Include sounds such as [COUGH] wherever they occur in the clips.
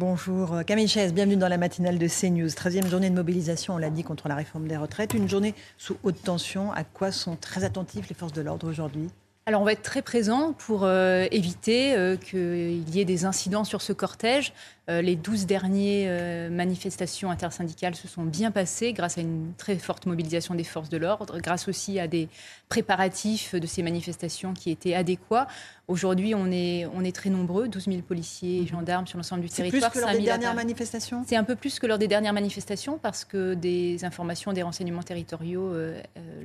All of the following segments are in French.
Bonjour Camille Chaise, bienvenue dans la matinale de CNews. 13e journée de mobilisation, on l'a dit, contre la réforme des retraites. Une journée sous haute tension. À quoi sont très attentifs les forces de l'ordre aujourd'hui? Alors on va être très présent pour euh, éviter euh, qu'il y ait des incidents sur ce cortège. Euh, les 12 dernières manifestations intersyndicales se sont bien passées grâce à une très forte mobilisation des forces de l'ordre, grâce aussi à des préparatifs de ces manifestations qui étaient adéquats. Aujourd'hui, on est, on est très nombreux, 12 000 policiers et mhm. gendarmes sur l'ensemble du territoire. C'est plus que lors des dernières manifestations? C'est un peu plus que lors des dernières manifestations parce que des informations, des renseignements territoriaux,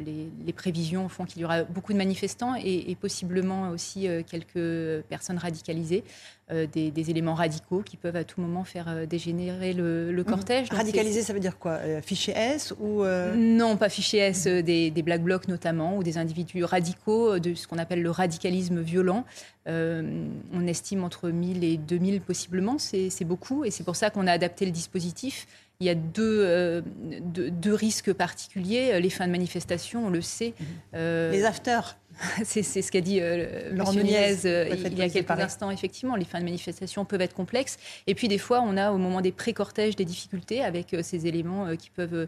les, les, prévisions font qu'il y aura beaucoup de manifestants et, et possiblement aussi euh, quelques personnes radicalisées, euh, des, éléments radicaux qui peuvent à tout moment faire euh, dégénérer le, mhm. cortège. Radicalisé, ça veut dire quoi Fichier S ou Non, pas fichier S, des, Black Blocs notamment, ou des individus radicaux, de ce qu'on appelle le radicalisme violent. on estime entre 1000 et 2000 possiblement, c'est beaucoup, et c'est pour ça qu'on a adapté le dispositif il y a deux, deux, risques particuliers. Les fins de manifestation, on le sait. Mhm. les afters [LAUGHS] c'est ce qu'a dit euh, euh, il y a quelques instants. Effectivement, les fins de manifestation peuvent être complexes. Et puis, des fois, on a au moment des pré-cortèges des difficultés avec euh, ces éléments qui peuvent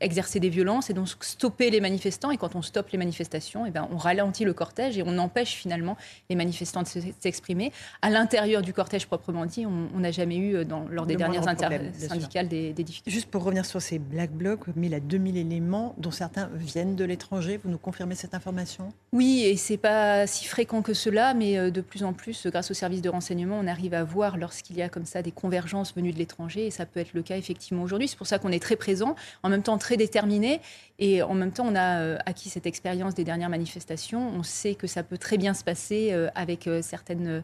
exercer des violences et donc stopper les manifestants. Et quand on stoppe les manifestations, et eh ben, on ralentit le cortège et on empêche finalement les manifestants de s'exprimer. À l'intérieur du cortège proprement dit, on n'a jamais eu, dans, lors des dernières intersyndicales, des, des, difficultés. Juste pour revenir sur ces Black Blocs, 1000 à 2000 éléments, dont certains viennent de l'étranger, vous nous confirmez cette information? Oui, et c'est pas si fréquent que cela, mais euh, de plus en plus, grâce aux services de renseignement, on arrive à voir lorsqu'il y a comme ça des convergences venues de l'étranger, et ça peut être le cas effectivement aujourd'hui. C'est pour ça qu'on est très présent, en même temps très déterminé, et en même temps on a euh, acquis cette expérience des dernières manifestations. On sait que ça peut très bien se passer euh, avec certaines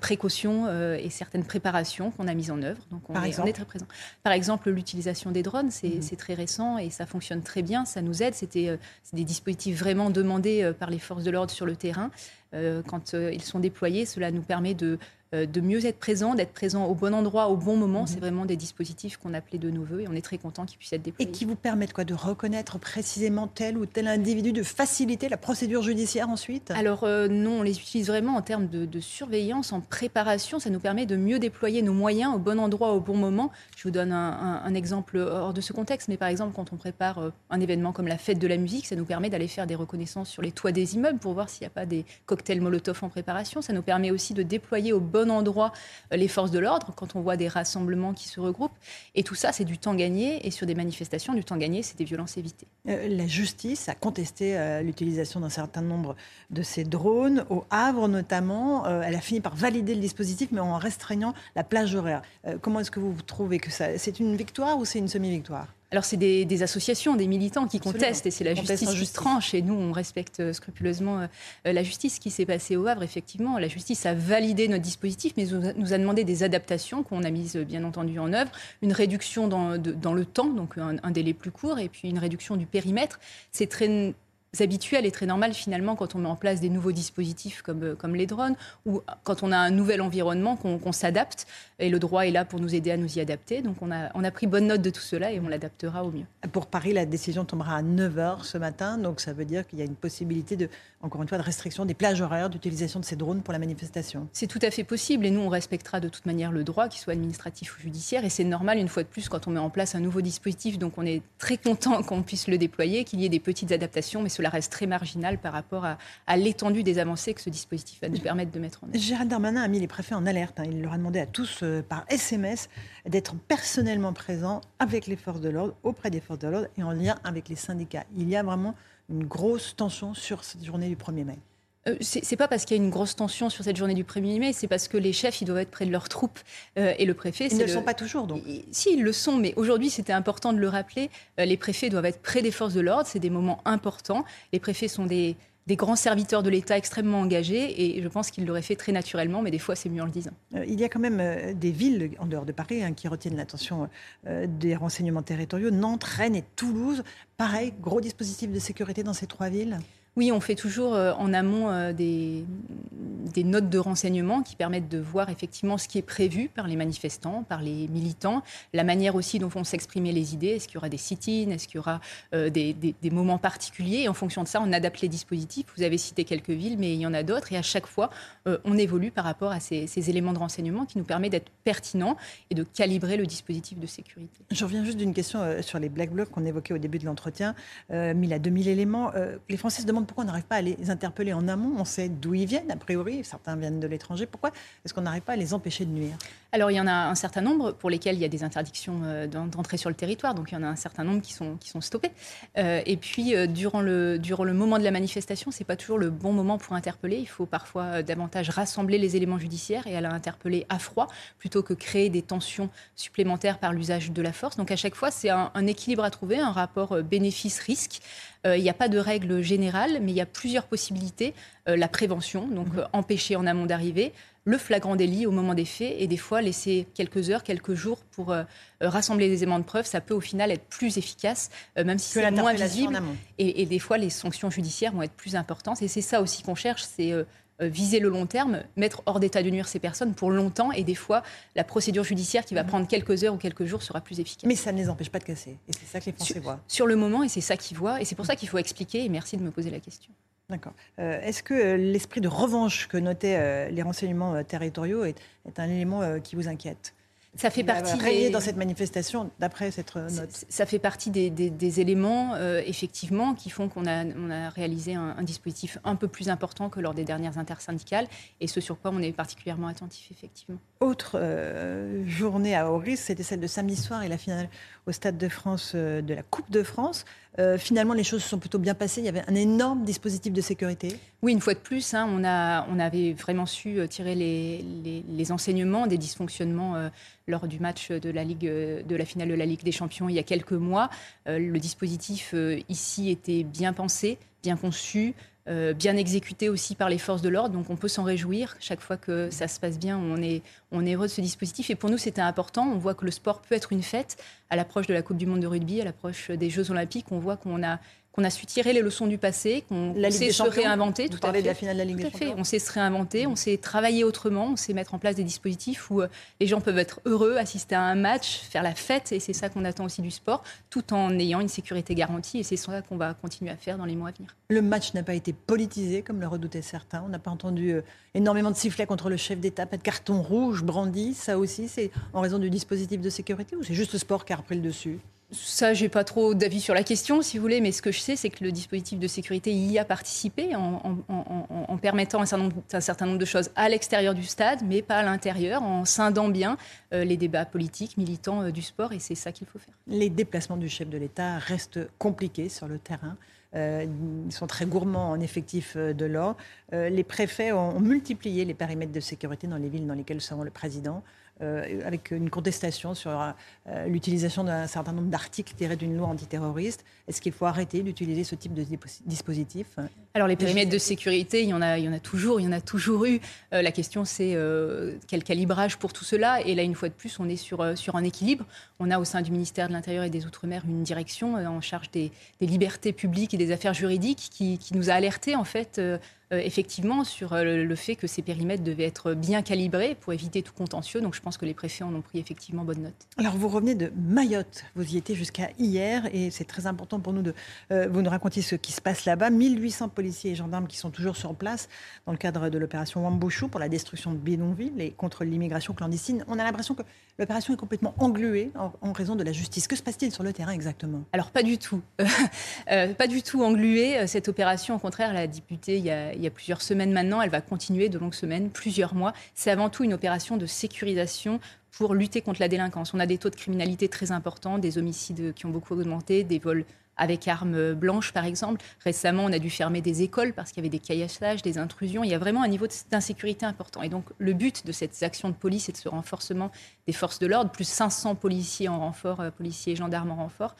précautions et certaines préparations qu'on a mises en œuvre. Donc on, est, très présent. Par exemple, l'utilisation des drones, mhm. c'est très récent et ça fonctionne très bien, ça nous aide. C'était des dispositifs vraiment demandés par les forces de l'ordre sur le terrain. Euh, quand euh, ils sont déployés, cela nous permet de euh, de mieux être présent, d'être présent au bon endroit, au bon moment. Mhm. C'est vraiment des dispositifs qu'on appelait de nos voeux et on est très content qu'ils puissent être déployés. Et qui vous permettent quoi De reconnaître précisément tel ou tel individu, de faciliter la procédure judiciaire ensuite? Alors non, on les utilise vraiment en termes de, surveillance, en préparation. Ça nous permet de mieux déployer nos moyens au bon endroit, au bon moment. Je vous donne un, exemple hors de ce contexte, mais par exemple quand on prépare euh, un événement comme la fête de la musique, ça nous permet d'aller faire des reconnaissances sur les toits des immeubles pour voir s'il n'y a pas des cocktails Molotov en préparation. Ça nous permet aussi de déployer au bon endroit euh, les forces de l'ordre quand on voit des rassemblements qui se regroupent. Et tout ça, c'est du temps gagné. Et sur des manifestations, du temps gagné, c'est des violences évitées. Euh, la justice a contesté euh, l'utilisation d'un certain nombre de ces drones. Au Havre, notamment, elle a fini par valider le dispositif, mais en restreignant la plage horaire. comment est-ce que vous trouvez que ça... C'est une victoire ou c'est une semi-victoire? Alors c'est des, associations, des militants qui contestent et c'est la justice qui tranche et nous on respecte euh, scrupuleusement euh, la justice. Ce qui s'est passé au Havre, effectivement, la justice a validé notre dispositif mais nous a demandé des adaptations qu'on a mises bien entendu en œuvre, une réduction dans, le temps, donc un, un, délai plus court et puis une réduction du périmètre. C'est très habituel et très normal finalement quand on met en place des nouveaux dispositifs comme, euh, comme les drones ou quand on a un nouvel environnement qu'on s'adapte et le droit est là pour nous aider à nous y adapter. Donc on a, on a pris bonne note de tout cela et on l'adaptera au mieux. Pour Paris, la décision tombera à 9h ce matin, donc ça veut dire qu'il y a une possibilité de, encore une fois, de restriction des plages horaires d'utilisation de ces drones pour la manifestation. C'est tout à fait possible et nous on respectera de toute manière le droit, qu'il soit administratif ou judiciaire et c'est normal une fois de plus quand on met en place un nouveau dispositif. Donc on est très content qu'on puisse le déployer, qu'il y ait des petites adaptations, mais cela reste très marginal par rapport à, l'étendue des avancées que ce dispositif va nous permettre de mettre en œuvre. Gérald Darmanin a mis les préfets en alerte. Hein. Il leur a demandé à tous, euh, par SMS, d'être personnellement présents avec les forces de l'ordre, auprès des forces de l'ordre et en lien avec les syndicats. Il y a vraiment une grosse tension sur cette journée du 1er mai. Euh, c'est pas parce qu'il y a une grosse tension sur cette journée du 1er mai, c'est parce que les chefs, ils doivent être près de leurs troupes. Euh, et le préfet... Ils ne le, sont pas toujours, donc Si, ils le sont, mais aujourd'hui, c'était important de le rappeler. Euh, les préfets doivent être près des forces de l'ordre, c'est des moments importants. Les préfets sont des, grands serviteurs de l'État extrêmement engagés, et je pense qu'ils l'auraient fait très naturellement, mais des fois, c'est mieux en le disant. il y a quand même des villes, en dehors de Paris, hein, qui retiennent l'attention des renseignements territoriaux. Nantes, Rennes et Toulouse. Pareil, gros dispositif de sécurité dans ces trois villes? Oui, on fait toujours euh, en amont euh, des, des, notes de renseignement qui permettent de voir effectivement ce qui est prévu par les manifestants, par les militants, la manière aussi dont vont s'exprimer les idées. Est-ce qu'il y aura des sit-ins? Est-ce qu'il y aura euh, des, moments particuliers? Et en fonction de ça, on adapte les dispositifs. Vous avez cité quelques villes, mais il y en a d'autres. Et à chaque fois, on évolue par rapport à ces, éléments de renseignement qui nous permettent d'être pertinents et de calibrer le dispositif de sécurité. Je reviens juste d'une question sur les Black Blocs qu'on évoquait au début de l'entretien. 1000 à 2000 éléments. les Français se demandent pourquoi on n'arrive pas à les interpeller en amont On sait d'où ils viennent, a priori, certains viennent de l'étranger. Pourquoi est-ce qu'on n'arrive pas à les empêcher de nuire? Alors, il y en a un certain nombre pour lesquels il y a des interdictions euh, d'entrer sur le territoire, donc il y en a un certain nombre qui sont, qui sont stoppés. Euh, et puis, euh, durant, le, durant le moment de la manifestation, ce n'est pas toujours le bon moment pour interpeller. Il faut parfois davantage rassembler les éléments judiciaires et aller interpeller à froid plutôt que créer des tensions supplémentaires par l'usage de la force. Donc, à chaque fois, c'est un, un équilibre à trouver, un rapport bénéfice-risque. Euh, il n'y a pas de règle générale, mais il y a plusieurs possibilités. Euh, la prévention, donc euh, empêcher en amont d'arriver, le flagrant délit au moment des faits et des fois laisser quelques heures, quelques jours pour rassembler des éléments de preuve, ça peut au final être plus efficace, même si c'est moins visible. Et, et, des fois, les sanctions judiciaires vont être plus importantes. Et c'est ça aussi qu'on cherche, c'est euh, viser le long terme, mettre hors d'état de nuire ces personnes pour longtemps. Et des fois, la procédure judiciaire qui va mhm. prendre quelques heures ou quelques jours sera plus efficace. Mais ça ne les empêche pas de casser. Et c'est ça que les Français voient. Sur le moment, et c'est ça qu'ils voient. Et c'est pour ça qu'il faut expliquer. Et merci de me poser la question. D'accord. Euh, est-ce que euh, l'esprit de revanche que notaient les renseignements territoriaux est, un élément qui vous inquiète? Ça fait partie des... dans cette manifestation, d'après cette note? Ça fait partie des, éléments, euh, effectivement, qui font qu'on a, on a réalisé un, dispositif un peu plus important que lors des dernières intersyndicales, et ce sur quoi on est particulièrement attentif, effectivement. Autre euh, journée à haut risque, c'était celle de samedi soir et la finale au Stade de France euh, de la Coupe de France. Euh, finalement, les choses se sont plutôt bien passées. Il y avait un énorme dispositif de sécurité. Oui, une fois de plus, hein, on, a, on avait vraiment su euh, tirer les, les, enseignements des dysfonctionnements lors du match de la, Ligue, de la finale de la Ligue des Champions il y a quelques mois. le dispositif ici était bien pensé, bien conçu. Euh, bien exécuté aussi par les forces de l'ordre. Donc on peut s'en réjouir. Chaque fois que ça se passe bien, on est, on est heureux de ce dispositif. Et pour nous, c'était important. On voit que le sport peut être une fête. À l'approche de la Coupe du Monde de rugby, à l'approche des Jeux Olympiques, on voit qu'on a qu'on a su tirer les leçons du passé, qu'on sait se réinventer. Tout à fait. de la finale de la Ligue des Champions. On sait se réinventer, on sait travailler autrement, on sait mettre en place des dispositifs où euh, les gens peuvent être heureux, assister à un match, faire la fête, et c'est ça qu'on attend aussi du sport, tout en ayant une sécurité garantie, et c'est ça qu'on va continuer à faire dans les mois à venir. Le match n'a pas été politisé, comme le redoutaient certains. On n'a pas entendu euh, énormément de sifflets contre le chef d'État, pas de carton rouge brandi. Ça aussi, c'est en raison du dispositif de sécurité ou c'est juste le sport qui a repris le dessus? Ça, j'ai pas trop d'avis sur la question, si vous voulez, mais ce que je sais, c'est que le dispositif de sécurité y a participé en, permettant un certain, nombre, de choses à l'extérieur du stade, mais pas à l'intérieur, en scindant bien euh, les débats politiques, militants euh, du sport, et c'est ça qu'il faut faire. Les déplacements du chef de l'État restent compliqués sur le terrain. Euh, ils sont très gourmands en effectifs de l'or. les préfets ont, multiplié les périmètres de sécurité dans les villes dans lesquelles sont le président. Euh, avec une contestation sur euh, l'utilisation d'un certain nombre d'articles tirés d'une loi antiterroriste. Est-ce qu'il faut arrêter d'utiliser ce type de dispositif? Alors les périmètres de sécurité, il y en a, il y en a toujours, il y en a toujours eu. Euh, la question c'est quel calibrage pour tout cela? Et là, une fois de plus, on est sur, un équilibre. On a au sein du ministère de l'Intérieur et des Outre-mer une direction en charge des, des, libertés publiques et des affaires juridiques qui, qui nous a alertés en fait euh, effectivement sur euh, le fait que ces périmètres devaient être bien calibrés pour éviter tout contentieux. Donc je pense que les préfets en ont pris effectivement bonne note. Alors vous revenez de Mayotte, vous y étiez jusqu'à hier et c'est très important pour nous de euh, vous nous raconter ce qui se passe là-bas. 1800 policiers et gendarmes qui sont toujours sur place dans le cadre de l'opération Wambouchou pour la destruction de bidonvilles et contre l'immigration clandestine. On a l'impression que l'opération est complètement engluée en, raison de la justice. Que se passe-t-il sur le terrain exactement? Alors pas du tout. [LAUGHS] pas du tout engluée. Cette opération, au contraire, la députée il y a il y a plusieurs semaines maintenant. Elle va continuer de longues semaines, plusieurs mois. C'est avant tout une opération de sécurisation pour lutter contre la délinquance. On a des taux de criminalité très importants, des homicides qui ont beaucoup augmenté, des vols avec armes blanches, par exemple. Récemment, on a dû fermer des écoles parce qu'il y avait des caillassages, des intrusions. Il y a vraiment un niveau d'insécurité important. Et donc, le but de cette action de police et de ce renforcement des forces de l'ordre, plus 500 policiers en renfort, euh, policiers et gendarmes en renfort,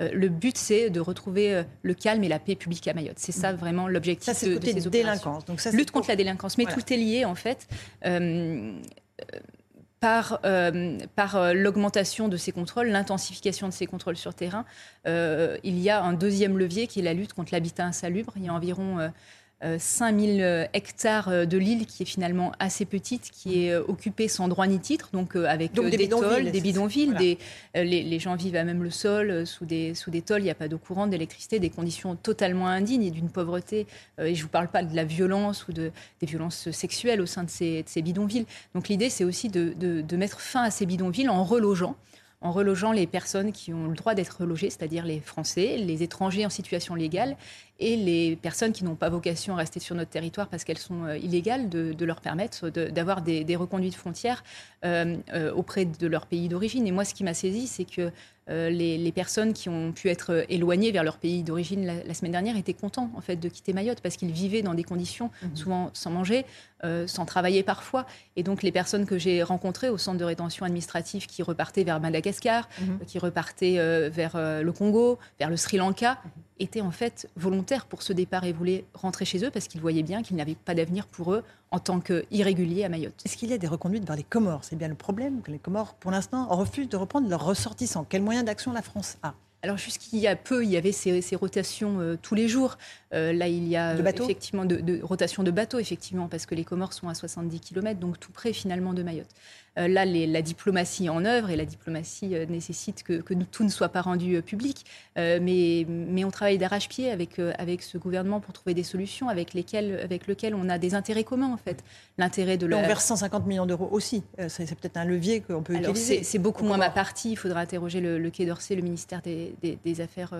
euh, le but, c'est de retrouver euh, le calme et la paix publique à Mayotte. C'est ça vraiment l'objectif de, de, ces délinquance. Donc ça, Lutte contre la délinquance. Mais tout est lié, en fait par, par l'augmentation de ces contrôles, l'intensification de ces contrôles sur terrain, il y a un deuxième levier qui est la lutte contre l'habitat insalubre. Il y a environ 5000 euh, hectares euh, de l'île qui est finalement assez petite, qui est euh, occupée sans droit ni titre, donc avec des, des tôles, des bidonvilles. Des, les, gens vivent à même le sol, sous des, sous des tôles, il n'y a pas d'eau courante, d'électricité, des conditions totalement indignes et d'une pauvreté. et je ne vous parle pas de la violence ou de, des violences sexuelles au sein de ces, de ces bidonvilles. Donc l'idée, c'est aussi de, de, de mettre fin à ces bidonvilles en relogeant en relogeant les personnes qui ont le droit d'être relogées, c'est-à-dire les Français, les étrangers en situation légale et les personnes qui n'ont pas vocation à rester sur notre territoire parce qu'elles sont euh, illégales, de, leur permettre d'avoir des, des, reconduites frontières euh, euh, auprès de leur pays d'origine. Et moi, ce qui m'a saisi, c'est que les, personnes qui ont pu être éloignées vers leur pays d'origine la, semaine dernière étaient contents en fait de quitter Mayotte parce qu'ils vivaient dans des conditions mmh souvent sans manger, sans travailler parfois. Et donc les personnes que j'ai rencontrées au centre de rétention administrative qui repartaient vers Madagascar, mmh qui repartaient vers le Congo, vers le Sri Lanka, mmh étaient en fait volontaires pour ce départ et voulaient rentrer chez eux parce qu'ils voyaient bien qu'il n'y avait pas d'avenir pour eux en tant qu'irréguliers à Mayotte. Est-ce qu'il y a des reconduites vers les Comores? C'est bien le problème que les Comores, pour l'instant, refusent de reprendre leurs ressortissants. Quels moyens d'action la France a? Alors jusqu'il y a peu, il y avait ces, rotations euh, tous les jours. Euh, là, il y a de effectivement de, de, rotation de bateaux, effectivement, parce que les Comores sont à 70 km, donc tout près finalement de Mayotte. Euh, là, la diplomatie en œuvre et la diplomatie euh, nécessite que, tout ne soit pas rendu euh, public. mais, mais on travaille d'arrache-pied avec, avec ce gouvernement pour trouver des solutions avec, lesquelles, avec lesquelles on a des intérêts communs, en fait. L'intérêt de la... On verse 150 millions d'euros aussi. C'est peut-être un levier qu'on peut utiliser. C'est beaucoup moins ma partie. Il faudra interroger le, Quai d'Orsay, le ministère des, des, Affaires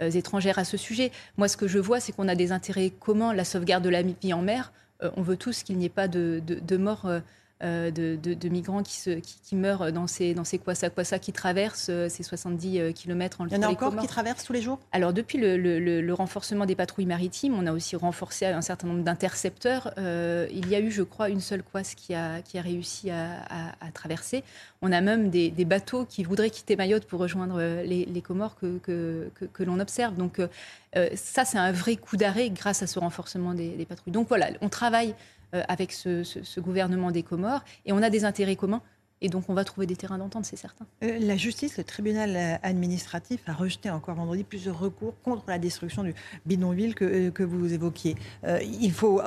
étrangères à ce sujet. Moi, ce que je vois, c'est qu'on a des intérêts communs. La sauvegarde de la vie en mer, on veut tous qu'il n'y ait pas de, de, euh, de, migrants qui, se, qui, meurent dans ces, dans ces Kwassa qui traversent euh, ces 70 euh, km en Il y en a encore qui traversent tous les jours? Alors, depuis le, renforcement des patrouilles maritimes, on a aussi renforcé un certain nombre d'intercepteurs. il y a eu, je crois, une seule Kwass qui a, qui a réussi à, traverser. On a même des, bateaux qui voudraient quitter Mayotte pour rejoindre les, les Comores que, que, que, l'on observe. Donc, ça, c'est un vrai coup d'arrêt grâce à ce renforcement des, des patrouilles. Donc voilà, on travaille euh, avec ce, gouvernement des Comores. Et on a des intérêts communs. Et donc, on va trouver des terrains d'entente, c'est certain. Euh, la justice, le tribunal euh, administratif, a rejeté encore vendredi plusieurs recours contre la destruction du bidonville que, que vous évoquiez. il faut,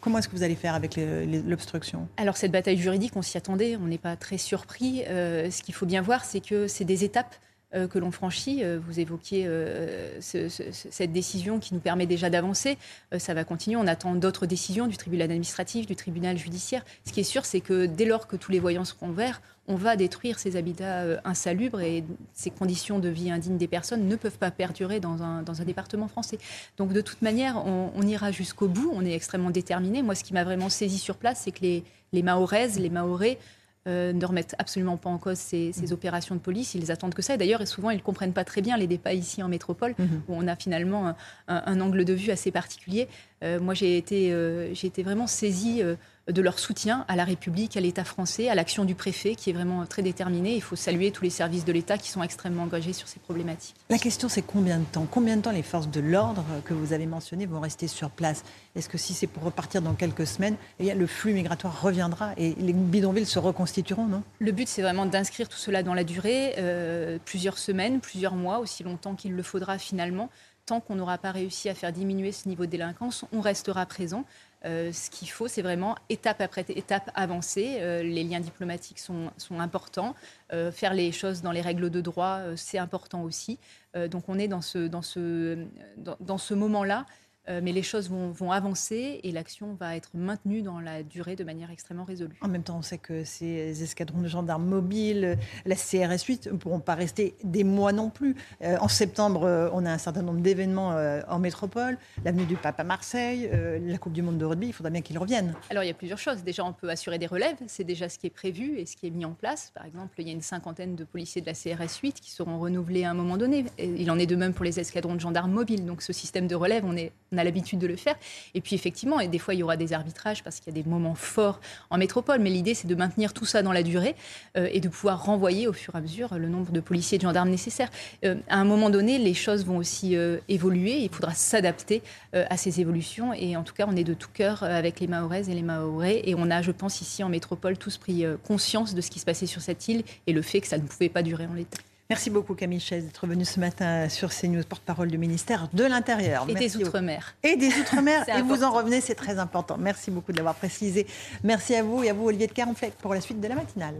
comment est-ce que vous allez faire avec l'obstruction? Alors, cette bataille juridique, on s'y attendait, on n'est pas très surpris. ce qu'il faut bien voir, c'est que c'est des étapes euh, que l'on franchit. Euh, vous évoquiez euh, cette décision qui nous permet déjà d'avancer. ça va continuer. On attend d'autres décisions du tribunal administratif, du tribunal judiciaire. Ce qui est sûr, c'est que dès lors que tous les voyants seront verts, on va détruire ces habitats insalubres et ces conditions de vie indignes des personnes ne peuvent pas perdurer dans un, département français. Donc de toute manière, on, ira jusqu'au bout, on est extrêmement déterminé. Moi, ce qui m'a vraiment saisi sur place, c'est que les, les Mahoraises, les Mahorais euh, ne remettent absolument pas en cause ces, mmh. opérations de police. Ils attendent que ça. Et d'ailleurs, souvent, ils ne comprennent pas très bien les débats ici en métropole, mmh. où on a finalement un, angle de vue assez particulier. Euh, moi, j'ai été, euh, j'ai été vraiment saisie de leur soutien à la République, à l'État français, à l'action du préfet qui est vraiment très déterminé. Il faut saluer tous les services de l'État qui sont extrêmement engagés sur ces problématiques. La question c'est combien de temps? Combien de temps les forces de l'ordre que vous avez mentionnées vont rester sur place? Est-ce que si c'est pour repartir dans quelques semaines, eh le flux migratoire reviendra et les bidonvilles se reconstitueront, non? Le but c'est vraiment d'inscrire tout cela dans la durée, euh, plusieurs semaines, plusieurs mois, aussi longtemps qu'il le faudra finalement tant qu'on n'aura pas réussi à faire diminuer ce niveau de délinquance, on restera présent. Euh, ce qu'il faut, c'est vraiment étape après étape avancer. Euh, les liens diplomatiques sont, importants. Euh, faire les choses dans les règles de droit, c'est important aussi. donc on est dans ce, dans ce, dans ce moment-là euh, mais les choses vont, avancer et l'action va être maintenue dans la durée de manière extrêmement résolue. En même temps, on sait que ces escadrons de gendarmes mobiles, la CRS 8, ne pourront pas rester des mois non plus. Euh, en septembre, euh, on a un certain nombre d'événements en métropole, l'avenue du Pape à Marseille, la Coupe du Monde de rugby, il faudra bien qu'ils reviennent. Alors, il y a plusieurs choses. Déjà, on peut assurer des relèves, c'est déjà ce qui est prévu et ce qui est mis en place. Par exemple, il y a une cinquantaine de policiers de la CRS 8 qui seront renouvelés à un moment donné. il en est de même pour les escadrons de gendarmes mobiles. Donc, ce système de relève, on est on a l'habitude de le faire. Et puis effectivement, et des fois il y aura des arbitrages parce qu'il y a des moments forts en métropole, mais l'idée c'est de maintenir tout ça dans la durée euh, et de pouvoir renvoyer au fur et à mesure le nombre de policiers et de gendarmes nécessaires. Euh, à un moment donné, les choses vont aussi euh, évoluer, il faudra s'adapter à ces évolutions et en tout cas on est de tout cœur avec les Mahoraises et les Mahorais et on a, je pense, ici en métropole tous pris conscience de ce qui se passait sur cette île et le fait que ça ne pouvait pas durer en l'état. Merci beaucoup Camille Chaise d'être venue ce matin sur CNews, porte-parole du ministère de l'Intérieur. Et des Outre-mer. Et des Outre-mer. [LAUGHS] et vous en revenez, c'est très important. Merci beaucoup de l'avoir précisé. Merci à vous et à vous Olivier de Caronflet pour la suite de la matinale.